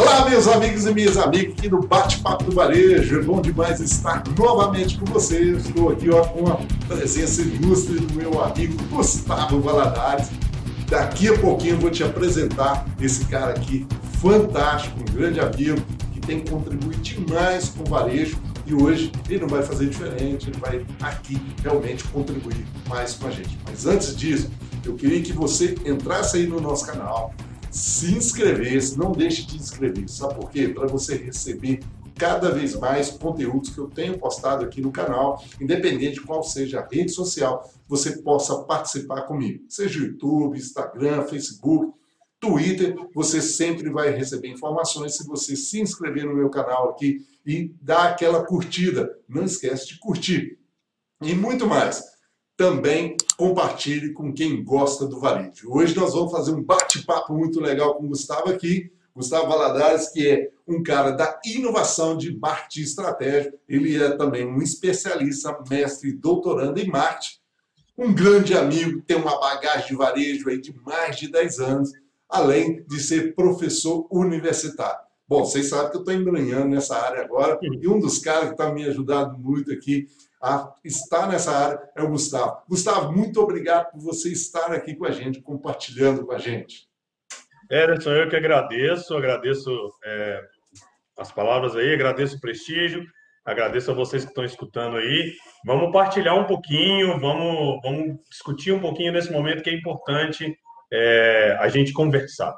Olá, meus amigos e minhas amigas aqui no Bate-Papo do Varejo. É bom demais estar novamente com vocês. Estou aqui ó, com a presença ilustre do meu amigo Gustavo Valadares. Daqui a pouquinho eu vou te apresentar esse cara aqui, fantástico, um grande amigo, que tem contribuído demais com o varejo. E hoje ele não vai fazer diferente, ele vai aqui realmente contribuir mais com a gente. Mas antes disso, eu queria que você entrasse aí no nosso canal, se inscrevesse, não deixe de inscrever. Sabe por quê? Para você receber cada vez mais conteúdos que eu tenho postado aqui no canal, independente de qual seja a rede social, você possa participar comigo. Seja YouTube, Instagram, Facebook, Twitter, você sempre vai receber informações se você se inscrever no meu canal aqui e dar aquela curtida. Não esquece de curtir. E muito mais também compartilhe com quem gosta do varejo. Hoje nós vamos fazer um bate-papo muito legal com o Gustavo aqui. Gustavo Valadares, que é um cara da inovação de marketing estratégico. Ele é também um especialista, mestre e doutorando em marketing. Um grande amigo, tem uma bagagem de varejo aí de mais de 10 anos, além de ser professor universitário. Bom, vocês sabem que eu estou embranhando nessa área agora, e um dos caras que está me ajudando muito aqui a estar nessa área é o Gustavo. Gustavo, muito obrigado por você estar aqui com a gente, compartilhando com a gente. Ederson, eu que agradeço, agradeço é, as palavras aí, agradeço o prestígio, agradeço a vocês que estão escutando aí. Vamos partilhar um pouquinho, vamos, vamos discutir um pouquinho nesse momento que é importante é, a gente conversar.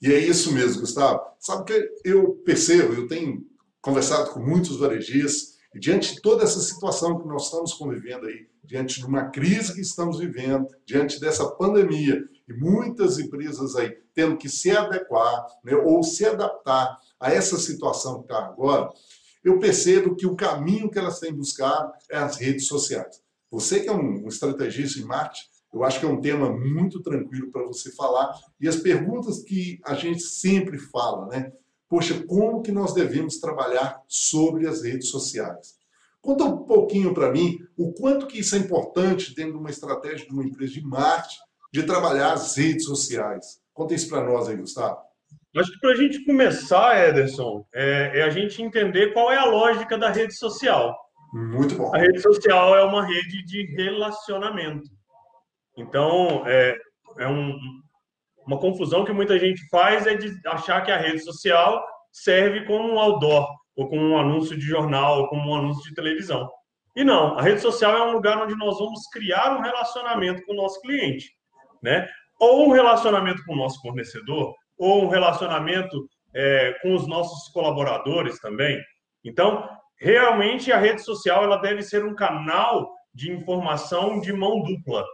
E é isso mesmo, Gustavo. Sabe que eu percebo, eu tenho conversado com muitos varejistas, diante de toda essa situação que nós estamos convivendo aí, diante de uma crise que estamos vivendo, diante dessa pandemia, e muitas empresas aí tendo que se adequar né, ou se adaptar a essa situação que está agora, eu percebo que o caminho que elas têm buscado é as redes sociais. Você que é um estrategista em marketing, eu acho que é um tema muito tranquilo para você falar. E as perguntas que a gente sempre fala, né? Poxa, como que nós devemos trabalhar sobre as redes sociais? Conta um pouquinho para mim o quanto que isso é importante dentro de uma estratégia de uma empresa de marketing de trabalhar as redes sociais. Conta isso para nós aí, Gustavo. Acho que para a gente começar, Ederson, é, é, a gente entender qual é a lógica da rede social. Muito bom. A rede social é uma rede de relacionamento. Então, é, é um, uma confusão que muita gente faz é de achar que a rede social serve como um outdoor, ou como um anúncio de jornal, ou como um anúncio de televisão. E não, a rede social é um lugar onde nós vamos criar um relacionamento com o nosso cliente, né? Ou um relacionamento com o nosso fornecedor, ou um relacionamento é, com os nossos colaboradores também. Então, realmente a rede social ela deve ser um canal de informação de mão dupla,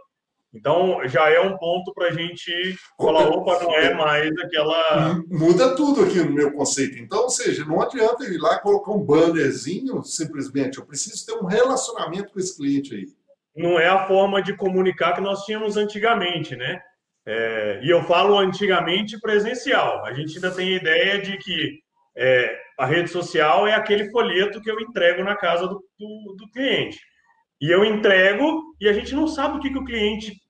então, já é um ponto para a gente falar, opa, não é mais aquela... Muda tudo aqui no meu conceito. Então, ou seja, não adianta ir lá colocar um bannerzinho, simplesmente. Eu preciso ter um relacionamento com esse cliente aí. Não é a forma de comunicar que nós tínhamos antigamente, né? É, e eu falo antigamente presencial. A gente ainda tem a ideia de que é, a rede social é aquele folheto que eu entrego na casa do, do, do cliente. E eu entrego e a gente não sabe o que, que o cliente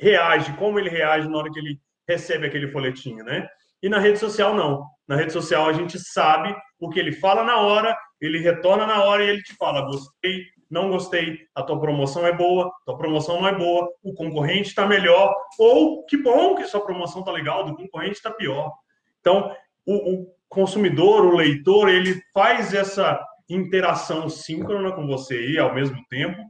reage, como ele reage na hora que ele recebe aquele folhetinho, né? E na rede social, não. Na rede social, a gente sabe o que ele fala na hora, ele retorna na hora e ele te fala: gostei, não gostei, a tua promoção é boa, tua promoção não é boa, o concorrente está melhor, ou que bom que sua promoção está legal, do concorrente está pior. Então, o, o, consumidor, o leitor, ele faz essa interação síncrona com você aí ao mesmo tempo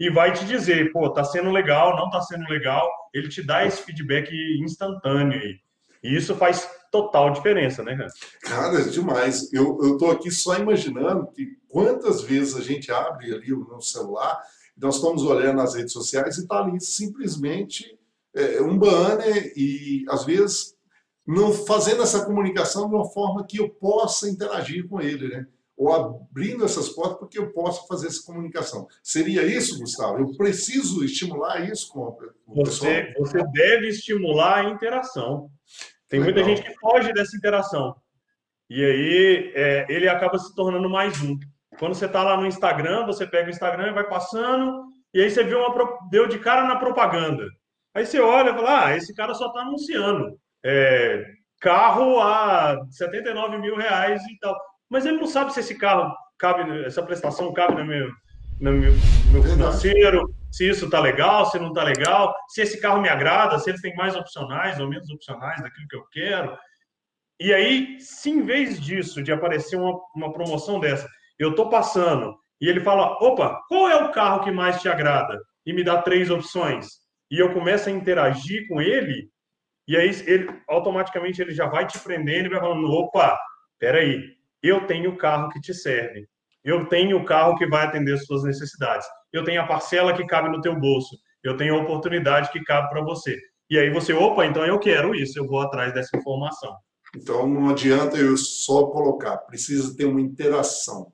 e vai te dizer, pô, tá sendo legal, não tá sendo legal, ele te dá esse feedback instantâneo aí. E isso faz total diferença, né, cara? Cara, é demais. Eu, eu tô aqui só imaginando que quantas vezes a gente abre ali o nosso celular, nós estamos olhando nas redes sociais e tá ali simplesmente é, um banner e, às vezes, não fazendo essa comunicação de uma forma que eu possa interagir com ele, né? Ou abrindo essas portas porque eu posso fazer essa comunicação. Seria isso, Gustavo? Eu preciso estimular isso com o você, pessoal? Você deve estimular a interação. Tem Legal. muita gente que foge dessa interação. E aí é, ele acaba se tornando mais um. Quando você está lá no Instagram, você pega o Instagram e vai passando, e aí você vê uma, deu de cara na propaganda. Aí você olha e fala: ah, esse cara só está anunciando. É, carro a lá 79 mil reais e tal. Mas ele não sabe se esse carro cabe, essa prestação cabe no meu, no meu, no meu financeiro, se isso está legal, se não está legal, se esse carro me agrada, se ele tem mais opcionais ou menos opcionais daquilo que eu quero. E aí, se em vez disso, de aparecer uma, uma promoção dessa, eu estou passando e ele fala: opa, qual é o carro que mais te agrada? E me dá três opções. E eu começo a interagir com ele, e aí ele automaticamente ele já vai te prendendo e vai falando: opa, peraí, eu tenho o carro que te serve. Eu tenho o carro que vai atender as suas necessidades. Eu tenho a parcela que cabe no teu bolso. Eu tenho a oportunidade que cabe para você. E aí você, opa, então eu quero isso, eu vou atrás dessa informação. Então não adianta eu só colocar, precisa ter uma interação.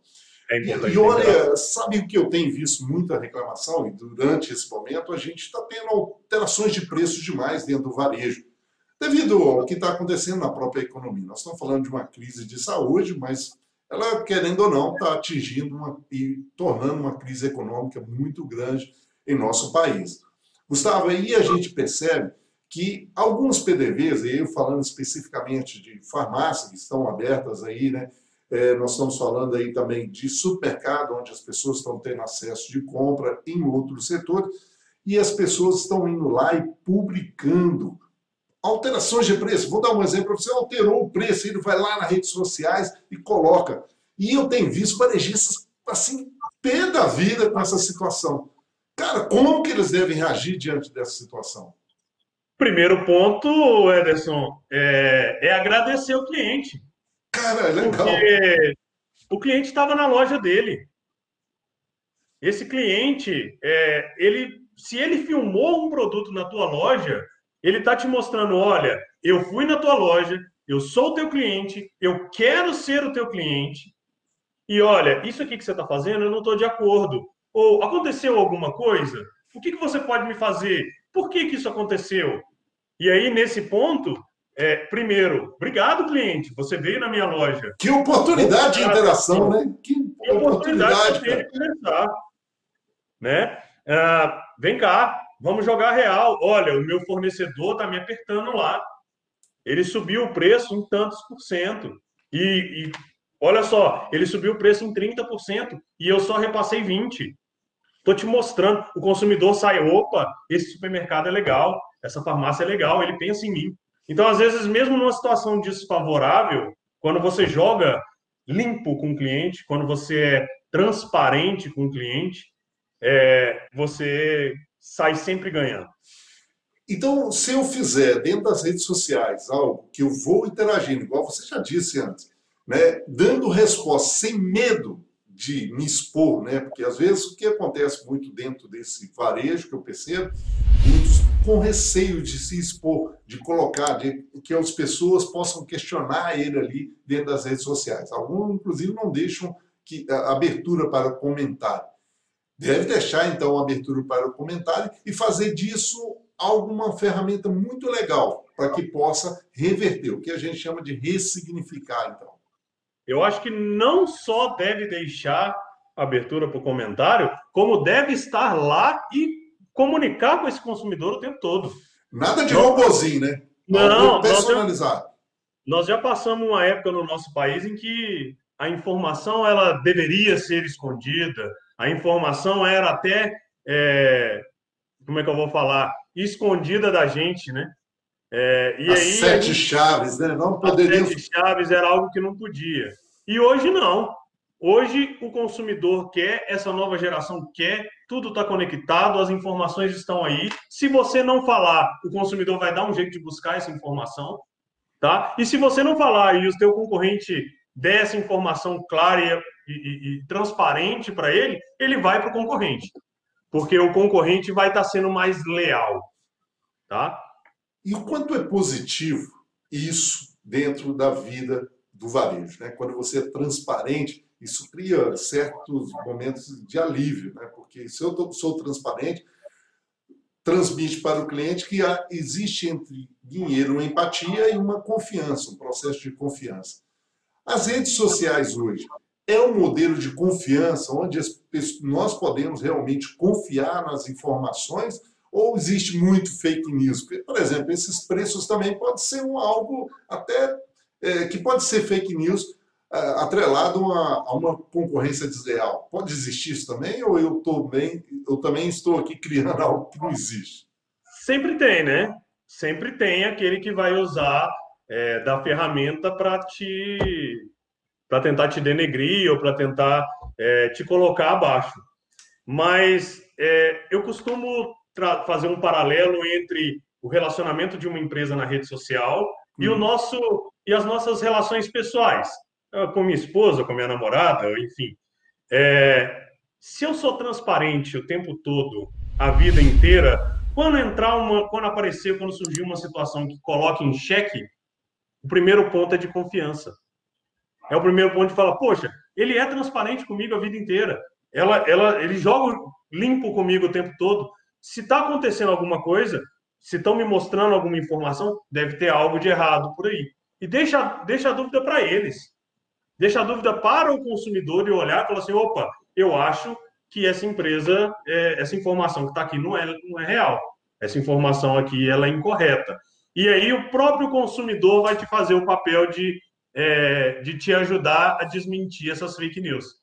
É e, e olha, sabe o que eu tenho visto muita reclamação? E durante esse momento a gente está tendo alterações de preços demais dentro do varejo, devido ao que está acontecendo na própria economia. Nós estamos falando de uma crise de saúde, mas ela, querendo ou não, está atingindo uma, e tornando uma crise econômica muito grande em nosso país. Gustavo, aí a gente percebe que alguns PDVs, e eu falando especificamente de farmácias que estão abertas aí, né? É, nós estamos falando aí também de supermercado, onde as pessoas estão tendo acesso de compra em outros setores, e as pessoas estão indo lá e publicando alterações de preço. Vou dar um exemplo você: alterou o preço, ele vai lá nas redes sociais e coloca. E eu tenho visto varejistas assim, pé da vida com essa situação. Cara, como que eles devem reagir diante dessa situação? Primeiro ponto, Ederson, é, é agradecer o cliente. Cara, é legal. Porque o cliente estava na loja dele. Esse cliente, é, ele, se ele filmou um produto na tua loja, ele está te mostrando: olha, eu fui na tua loja, eu sou o teu cliente, eu quero ser o teu cliente. E olha, isso aqui que você está fazendo, eu não estou de acordo. Ou aconteceu alguma coisa? O que, que você pode me fazer? Por que, que isso aconteceu? E aí, nesse ponto, é, primeiro, obrigado, cliente. Você veio na minha loja. Que oportunidade de interação, né? Que, que oportunidade, de conversar. Né? Ah, vem cá, vamos jogar real. Olha, o meu fornecedor está me apertando lá. Ele subiu o preço em tantos por cento. E, e olha só, ele subiu o preço em 30% e eu só repassei 20%. Estou te mostrando. O consumidor sai, opa, esse supermercado é legal, essa farmácia é legal, ele pensa em mim. Então, às vezes, mesmo numa situação desfavorável, quando você joga limpo com o cliente, quando você é transparente com o cliente, é, você sai sempre ganhando. Então, se eu fizer dentro das redes sociais algo que eu vou interagindo, igual você já disse antes, né, dando resposta sem medo de me expor, né? Porque às vezes o que acontece muito dentro desse varejo que eu percebo, muitos com receio de se expor, de colocar, de que as pessoas possam questionar ele ali dentro das redes sociais. Alguns, inclusive, não deixam que a abertura para comentário. Deve deixar então abertura para o comentário e fazer disso alguma ferramenta muito legal para que possa reverter, o que a gente chama de ressignificar, então eu acho que não só deve deixar abertura para o comentário, como deve estar lá e comunicar com esse consumidor o tempo todo. Nada de robozinho, né? Não, personalizado. Nós já, nós já passamos uma época no nosso país em que a informação ela deveria ser escondida, a informação era até, é, como é que eu vou falar, escondida da gente, né? É, e As aí, sete chaves, né? Não poderia. As sete chaves era algo que não podia. E hoje não. Hoje o consumidor quer, essa nova geração quer, tudo está conectado, as informações estão aí. Se você não falar, o consumidor vai dar um jeito de buscar essa informação, tá? E se você não falar e o seu concorrente der essa informação clara e, e, transparente para ele, ele vai para o concorrente, porque o concorrente vai estar tá sendo mais leal, tá? E o quanto é positivo isso dentro da vida do varejo? Né? Quando você é transparente, isso cria certos momentos de alívio, né? porque se eu sou transparente, transmite para o cliente que há, existe entre dinheiro uma empatia e uma confiança, um processo de confiança. As redes sociais hoje é um modelo de confiança onde nós podemos realmente confiar nas informações ou existe muito fake news? Por exemplo, esses preços também pode ser um algo até é, que pode ser fake news é, atrelado a, a, uma concorrência desleal. Pode existir isso também ou eu, tô bem, eu também estou aqui criando algo que não existe? Sempre tem, né? Sempre tem aquele que vai usar é, da ferramenta para te para tentar te denegrir ou para tentar é, te colocar abaixo. Mas é, eu costumo fazer um paralelo entre o relacionamento de uma empresa na rede social hum. e o hum. nosso e as nossas relações pessoais, ah, com minha esposa, com minha namorada, enfim. É, se eu sou transparente o tempo todo, a vida inteira, quando entrar uma, quando aparecer, quando surgir uma situação que coloque em xeque, o primeiro ponto é de confiança. É o primeiro ponto de falar, poxa, ele é transparente comigo a vida inteira. Ela, ela, ele joga limpo comigo o tempo todo. Se está acontecendo alguma coisa, se estão me mostrando alguma informação, deve ter algo de errado por aí. E deixa, deixa a dúvida para eles. Deixa a dúvida para o consumidor e olhar e falar assim: opa, eu acho que essa empresa, é, essa informação que está aqui não é, não é real. Essa informação aqui ela é incorreta. E aí o próprio consumidor vai te fazer o papel de, é, de te ajudar a desmentir essas fake news.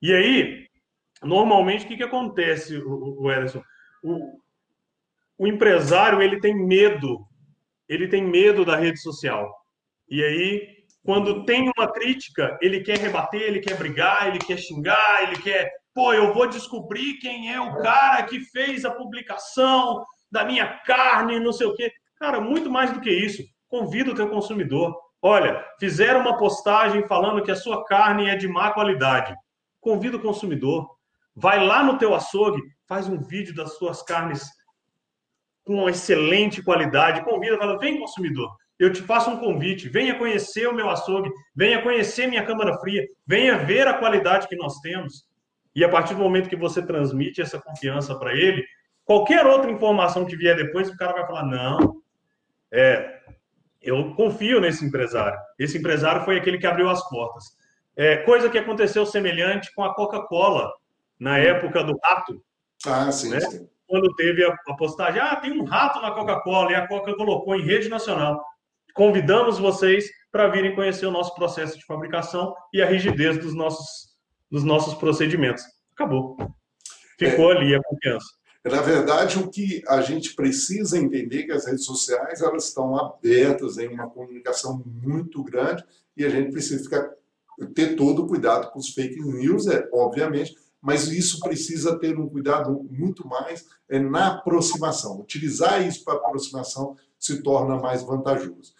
E aí, normalmente, o que, que acontece, o, o Ederson? O, o empresário ele tem medo, ele tem medo da rede social. E aí, quando tem uma crítica, ele quer rebater, ele quer brigar, ele quer xingar, ele quer, pô, eu vou descobrir quem é o cara que fez a publicação da minha carne, não sei o quê. Cara, muito mais do que isso. Convida o teu consumidor. Olha, fizeram uma postagem falando que a sua carne é de má qualidade. Convida o consumidor. Vai lá no teu açougue, faz um vídeo das suas carnes com uma excelente qualidade. Convida, fala, vem consumidor eu te faço um convite, venha conhecer o meu açougue, venha conhecer minha câmara fria, venha ver a qualidade que nós temos. E a partir do momento que você transmite essa confiança para ele, qualquer outra informação que vier depois, o cara vai falar: não, é, eu confio nesse empresário. Esse empresário foi aquele que abriu as portas. É, coisa que aconteceu semelhante com a Coca-Cola na época do rato. Ah, sim, né? sim. Quando teve a, a postagem, ah, tem um rato na Coca-Cola, e a Coca colocou em rede nacional convidamos vocês para virem conhecer o nosso processo de fabricação e a rigidez dos nossos, dos nossos procedimentos. Acabou. Ficou é, ali a confiança. Na verdade, o que a gente precisa entender é que as redes sociais elas estão abertas em uma comunicação muito grande e a gente precisa ficar, ter todo o cuidado com os fake news, é, obviamente, mas isso precisa ter um cuidado muito mais é, na aproximação. Utilizar isso para aproximação se torna mais vantajoso.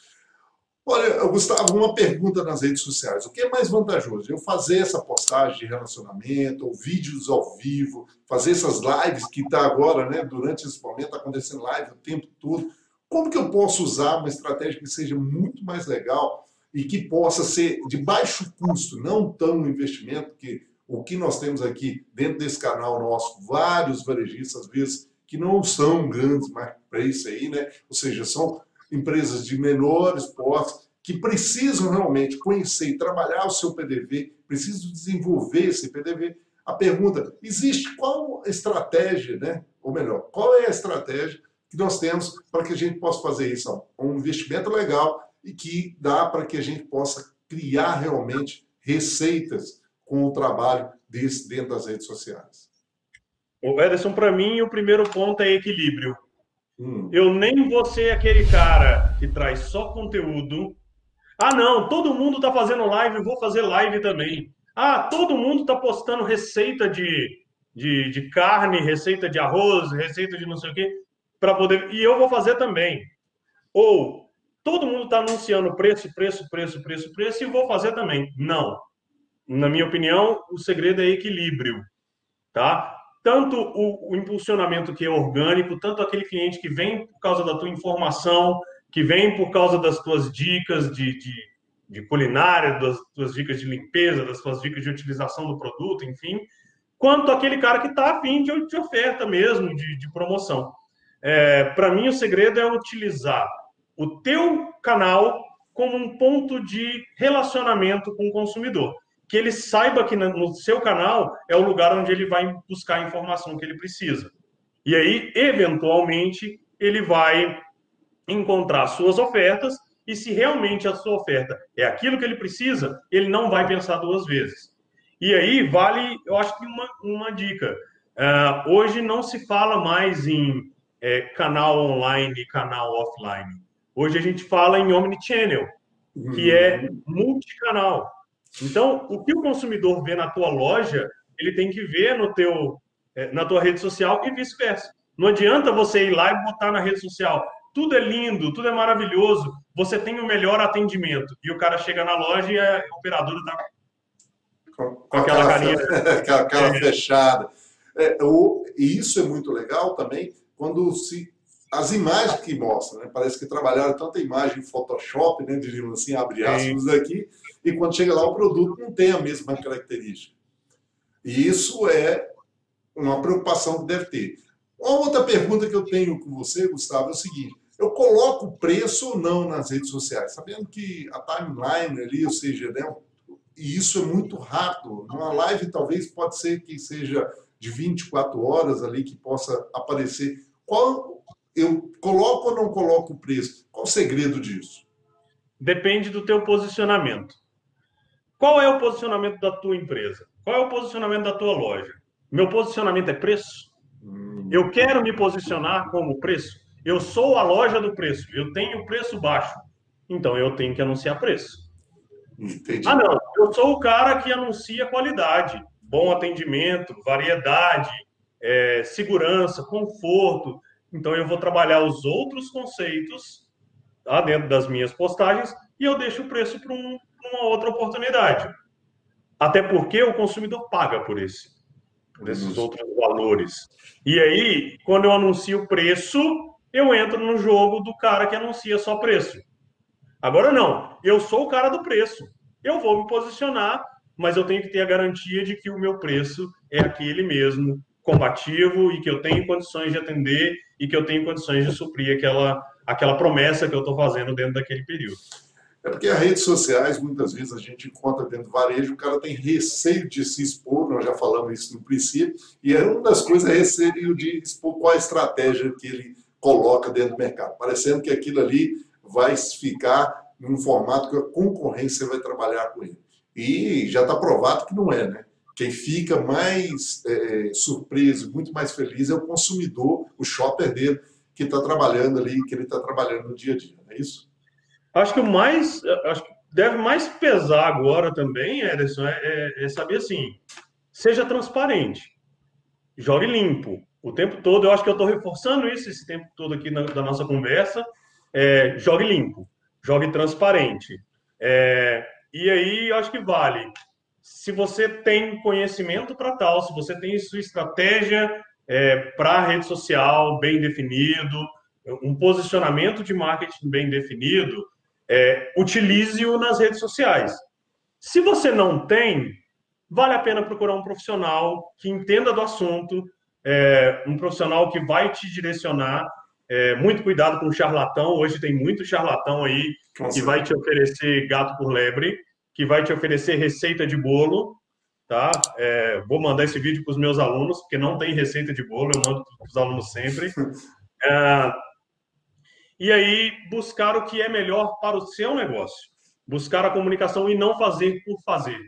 Olha, Gustavo, uma pergunta nas redes sociais. O que é mais vantajoso? Eu fazer essa postagem de relacionamento, ou vídeos ao vivo, fazer essas lives que está agora, né, durante esse momento, acontecendo live o tempo todo. Como que eu posso usar uma estratégia que seja muito mais legal e que possa ser de baixo custo, não tão investimento, que o que nós temos aqui dentro desse canal nosso, vários varejistas, às vezes, que não são grandes marketplaces aí, né? Ou seja, são empresas de menores portes que precisam realmente conhecer e trabalhar o seu PDV, precisam desenvolver esse PDV. A pergunta, existe qual estratégia, né? Ou melhor, qual é a estratégia que nós temos para que a gente possa fazer isso? Um investimento legal e que dá para que a gente possa criar realmente receitas com o trabalho desse dentro das redes sociais. O Ederson, para mim, o primeiro ponto é equilíbrio. Hum. Eu nem vou ser aquele cara que traz só conteúdo. Ah, não, todo mundo está fazendo live, vou fazer live também. Ah, todo mundo está postando receita de, de, de, carne, receita de arroz, receita de não sei o quê, para poder. E eu vou fazer também. Ou todo mundo está anunciando preço, preço, preço, preço, preço, e vou fazer também. Não. Na minha opinião, o segredo é equilíbrio. Tá? Tanto o, o, impulsionamento que é orgânico, tanto aquele cliente que vem por causa da tua informação, que vem por causa das tuas dicas de, de, de culinária, das tuas dicas de limpeza, das tuas dicas de utilização do produto, enfim, quanto aquele cara que está afim de, de oferta mesmo, de, de promoção. É, Para mim, o segredo é utilizar o teu canal como um ponto de relacionamento com o consumidor que ele saiba que no seu canal é o lugar onde ele vai buscar a informação que ele precisa. E aí, eventualmente, ele vai encontrar suas ofertas e se realmente a sua oferta é aquilo que ele precisa, ele não vai pensar duas vezes. E aí vale, eu acho que uma, uma dica. Uh, hoje não se fala mais em é, canal online e canal offline. Hoje a gente fala em omnichannel, que é uhum. multicanal. Então, o que o consumidor vê na tua loja, ele tem que ver no teu, é, na tua rede social e vice-versa. Não adianta você ir lá e botar na rede social. Tudo é lindo, tudo é maravilhoso. Você tem o melhor atendimento. E o cara chega na loja e a operadora está com, com, aquela, aquela carinha. aquela cara é. fechada. É, o, e isso é muito legal também quando se as imagens que mostram, né? parece que trabalharam tanta imagem em Photoshop, né? diríamos assim, abre aspas aqui, e quando chega lá o produto não tem a mesma característica. E isso é uma preocupação que deve ter. Uma outra pergunta que eu tenho com você, Gustavo, é o seguinte: eu coloco o preço ou não nas redes sociais, sabendo que a timeline ali, ou seja, né, e isso é muito rápido. Numa live, talvez, pode ser que seja de 24 horas ali que possa aparecer. Qual eu coloco ou não coloco o preço? Qual o segredo disso? Depende do teu posicionamento. Qual é o posicionamento da tua empresa? Qual é o posicionamento da tua loja? Meu posicionamento é preço? Hum. Eu quero me posicionar como preço? Eu sou a loja do preço, eu tenho preço baixo. Então eu tenho que anunciar preço. Entendi. Ah, não, eu sou o cara que anuncia qualidade, bom atendimento, variedade, é, segurança, conforto. Então eu vou trabalhar os outros conceitos tá, dentro das minhas postagens e eu deixo o preço para um, uma outra oportunidade. Até porque o consumidor paga por esse, por esses outros valores. E aí, quando eu anuncio preço, eu entro no jogo do cara que anuncia só preço. Agora não, eu sou o cara do preço. Eu vou me posicionar, mas eu tenho que ter a garantia de que o meu preço é aquele mesmo, combativo e que eu tenho condições de atender e que eu tenho condições de suprir aquela, aquela promessa que eu estou fazendo dentro daquele período. É porque as redes sociais, muitas vezes, a gente encontra dentro do varejo, o cara tem receio de se expor, nós já falamos isso no princípio, e é uma das coisas é receio de expor qual a estratégia que ele coloca dentro do mercado, parecendo que aquilo ali vai ficar num formato que a concorrência vai trabalhar com ele. E já está provado que não é, né? Quem fica mais é, surpreso, muito mais feliz é o consumidor, o shopper dele, que está trabalhando ali, que ele está trabalhando no dia a dia, não é isso? Acho que o mais, acho que deve mais pesar agora também, Ederson, é, é, é saber assim, seja transparente, jogue limpo, o tempo todo. Eu acho que eu estou reforçando isso esse tempo todo aqui na, da nossa conversa. É, jogue limpo, jogue transparente. É, e aí eu acho que vale. Se você tem conhecimento para tal, se você tem sua estratégia é, para a rede social bem definido, um posicionamento de marketing bem definido, é, utilize-o nas redes sociais. Se você não tem, vale a pena procurar um profissional que entenda do assunto, é, um profissional que vai te direcionar. É, muito cuidado com o charlatão. Hoje tem muito charlatão aí Nossa. que vai te oferecer gato por lebre, que vai te oferecer receita de bolo. Tá? É, vou mandar esse vídeo para os meus alunos, porque não tem receita de bolo, eu mando para os alunos sempre. É, e aí, buscar o que é melhor para o seu negócio. Buscar a comunicação e não fazer por fazer.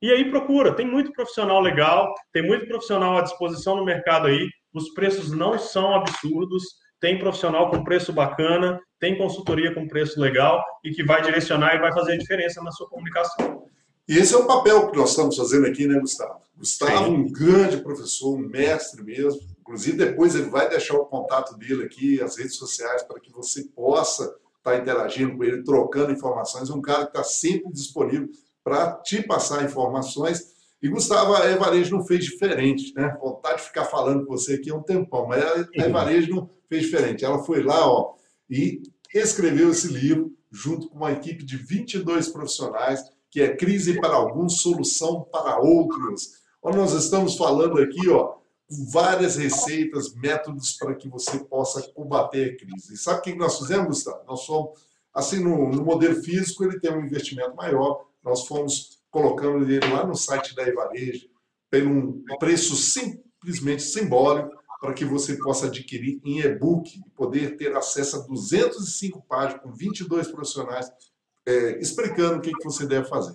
E aí procura, tem muito profissional legal, tem muito profissional à disposição no mercado aí, os preços não são absurdos, tem profissional com preço bacana, tem consultoria com preço legal e que vai direcionar e vai fazer a diferença na sua comunicação. E esse é o papel que nós estamos fazendo aqui, né, Gustavo? Gustavo, um grande professor, um mestre mesmo. Inclusive, depois ele vai deixar o contato dele aqui, as redes sociais, para que você possa estar tá interagindo com ele, trocando informações. Um cara que está sempre disponível para te passar informações. E Gustavo, a Evarejo não fez diferente, né? Vontade de ficar falando com você aqui há um tempão, mas a Evarejo não fez diferente. Ela foi lá ó, e escreveu esse livro junto com uma equipe de 22 profissionais, que é Crise para Alguns, Solução para Outros. Onde nós estamos falando aqui, ó, várias receitas, métodos para que você possa combater a crise. E sabe o que nós fizemos, Gustavo? Nós somos, assim, no, no modelo físico, ele tem um investimento maior, nós fomos colocando ele lá no site da Evarejo, pelo um preço simplesmente simbólico, para que você possa adquirir em e-book e poder ter acesso a 205 páginas com 22 profissionais é, explicando o que, que você deve fazer.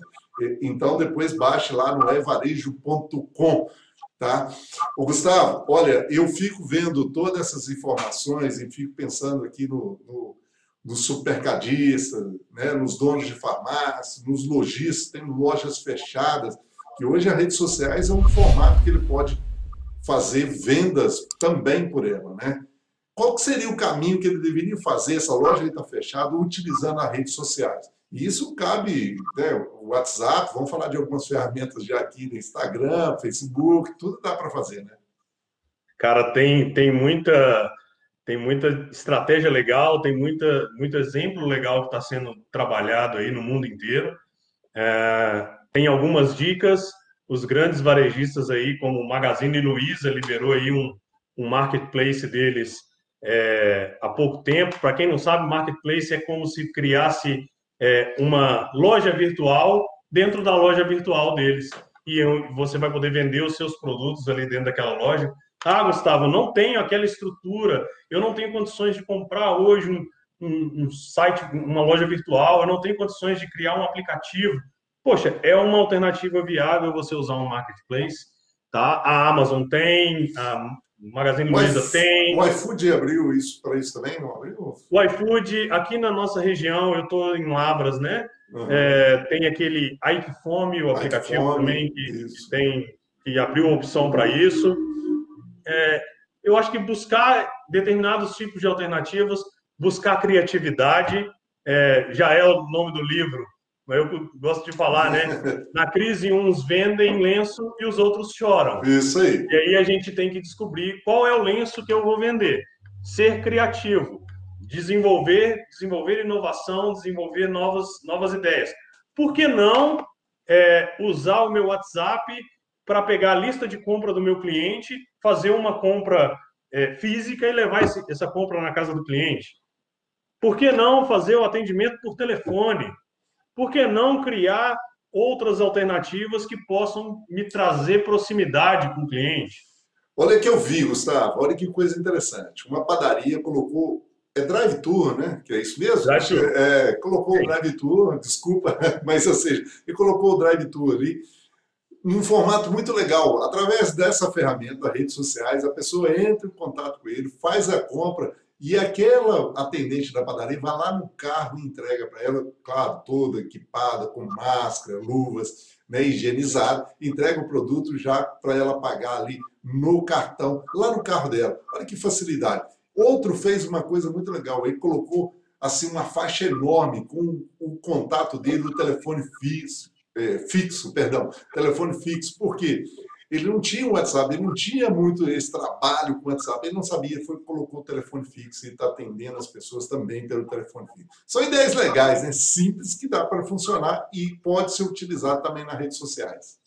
Então, depois baixe lá no evarejo.com. Tá? O Gustavo, olha, eu fico vendo todas essas informações e fico pensando aqui no, no, no supercadista, né, nos donos de farmácia, nos lojistas, tem lojas fechadas, que hoje as redes sociais é um formato que ele pode fazer vendas também por ela, né? Qual seria o caminho que ele deveria fazer, essa loja está fechada, utilizando as redes sociais? E isso cabe, né, o WhatsApp, vamos falar de algumas ferramentas já aqui no Instagram, Facebook, tudo dá para fazer, né? Cara, tem, tem muita tem muita estratégia legal, tem muita, muito exemplo legal que está sendo trabalhado aí no mundo inteiro. É, tem algumas dicas, os grandes varejistas aí, como o Magazine Luiza, liberou aí um, um marketplace deles é, há pouco tempo. Para quem não sabe, marketplace é como se criasse é, uma loja virtual dentro da loja virtual deles. E você vai poder vender os seus produtos ali dentro daquela loja. Ah, Gustavo, não tenho aquela estrutura, eu não tenho condições de comprar hoje um, um, um site, uma loja virtual, eu não tenho condições de criar um aplicativo. Poxa, é uma alternativa viável você usar um marketplace, tá? A Amazon tem, a Magazine Luiza tem. O iFood abriu isso para isso também, não abriu? O iFood, aqui na nossa região, eu estou em Labras, né? Uhum. É, tem aquele Ike Fome, o aplicativo Fome, também, que, que, tem, que abriu a opção para isso. É, eu acho que buscar determinados tipos de alternativas, buscar criatividade, é, já é o nome do livro, eu gosto de falar, né? Na crise, uns vendem lenço e os outros choram. Isso aí. E aí a gente tem que descobrir qual é o lenço que eu vou vender. Ser criativo, desenvolver, desenvolver inovação, desenvolver novas, novas ideias. Por que não é, usar o meu WhatsApp para pegar a lista de compra do meu cliente, fazer uma compra é, física e levar esse, essa compra na casa do cliente? Por que não fazer o atendimento por telefone? Por que não criar outras alternativas que possam me trazer proximidade com o cliente? Olha que eu vi, Gustavo, olha que coisa interessante. Uma padaria colocou. É drive-tour, né? Que é isso mesmo? Drive é, colocou o drive-tour, desculpa, mas ou seja, ele colocou o drive-tour ali num formato muito legal. Através dessa ferramenta, redes sociais, a pessoa entra em contato com ele, faz a compra e aquela atendente da padaria vai lá no carro e entrega para ela, claro, toda equipada, com máscara, luvas, né, higienizada, entrega o produto já para ela pagar ali no cartão, lá no carro dela. Olha que facilidade. Outro fez uma coisa muito legal, ele colocou assim uma faixa enorme com o contato dele, o telefone fixo, é, fixo, perdão, telefone fixo. Por quê? Ele não tinha o WhatsApp, ele não tinha muito esse trabalho com o WhatsApp, ele não sabia, foi colocou o telefone fixo e está atendendo as pessoas também pelo telefone fixo. São ideias legais, né? simples, que dá para funcionar e pode ser utilizado também nas redes sociais.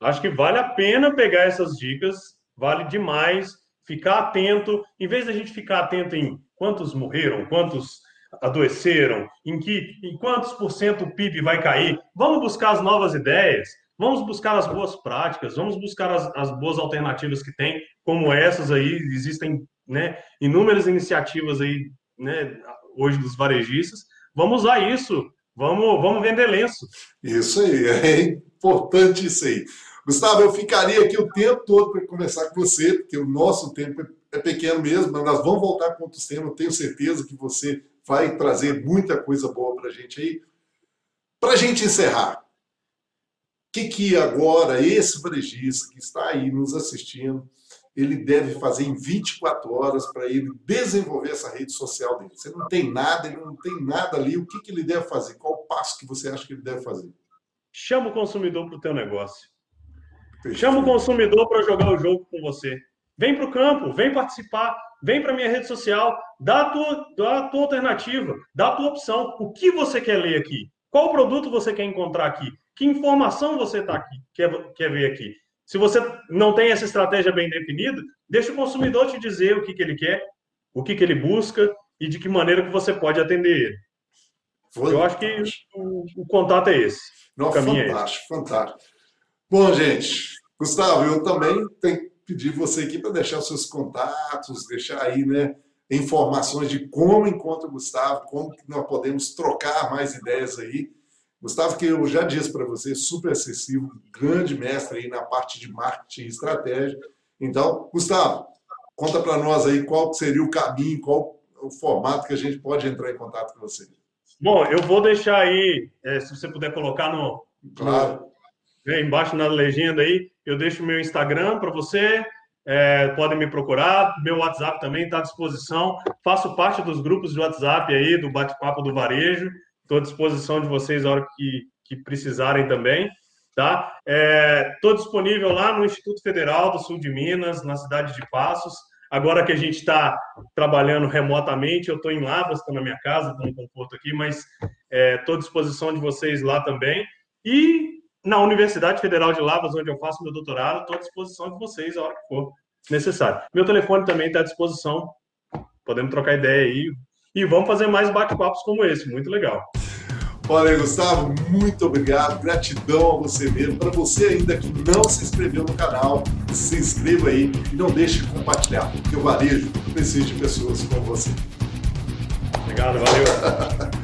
Acho que vale a pena pegar essas dicas, vale demais ficar atento, em vez da gente ficar atento em quantos morreram, quantos adoeceram, em que em quantos por cento o PIB vai cair, vamos buscar as novas ideias Vamos buscar as boas práticas, vamos buscar as, as boas alternativas que tem, como essas aí, existem né, inúmeras iniciativas aí, né, hoje dos varejistas. Vamos usar isso, vamos, vamos vender lenço. Isso aí, é importante isso aí. Gustavo, eu ficaria aqui o tempo todo para conversar com você, porque o nosso tempo é pequeno mesmo, mas nós vamos voltar com outros temas. Tenho certeza que você vai trazer muita coisa boa para a gente aí. Para a gente encerrar, que, que agora esse varejista que está aí nos assistindo, ele deve fazer em 24 horas para ele desenvolver essa rede social dele? Você não tem nada, ele não tem nada ali, o que, que ele deve fazer? Qual o passo que você acha que ele deve fazer? Chama o consumidor para o teu negócio. Perfeito. Chama o consumidor para jogar o jogo com você. Vem para o campo, vem participar, vem para a minha rede social, dá a, tua, dá a tua alternativa, dá a tua opção. O que você quer ler aqui? Qual produto você quer encontrar aqui? Que informação você tá aqui, quer, quer ver aqui? Se você não tem essa estratégia bem definida, deixa o consumidor te dizer o que, que ele quer, o que, que ele busca e de que maneira que você pode atender ele. Eu acho que o, o contato é esse. Não, fantástico, é fantástico. Bom, gente, Gustavo, eu também tenho pedir você aqui para deixar os seus contatos, deixar aí, né, informações de como encontra o Gustavo, como nós podemos trocar mais ideias aí. Gustavo, que eu já disse para você, super acessível, grande mestre aí na parte de marketing e estratégia. Então, Gustavo, conta para nós aí qual seria o caminho, qual o formato que a gente pode entrar em contato com você. Bom, eu vou deixar aí, é, se você puder colocar no, claro. no é, embaixo na legenda aí, eu deixo o meu Instagram para você, é, podem me procurar, meu WhatsApp também está à disposição. Faço parte dos grupos de WhatsApp aí, do bate-papo do varejo. Estou à disposição de vocês a hora que, que precisarem também. Tá? Estou é, disponível lá no Instituto Federal do Sul de Minas, na cidade de Passos. Agora que a gente está trabalhando remotamente, eu estou em Lavras, estou na minha casa, estou no conforto aqui, mas estou é, à disposição de vocês lá também. E na Universidade Federal de Lavras, onde eu faço meu doutorado, estou à disposição de vocês a hora que for necessário. Meu telefone também está à disposição, podemos trocar ideia aí. E vamos fazer mais bate-papos como esse, muito legal. Olha, Gustavo, muito obrigado, gratidão a você mesmo. Para você ainda que não se inscreveu no canal, se inscreva aí e não deixe de compartilhar, porque o varejo precisa de pessoas como você. Obrigado, valeu.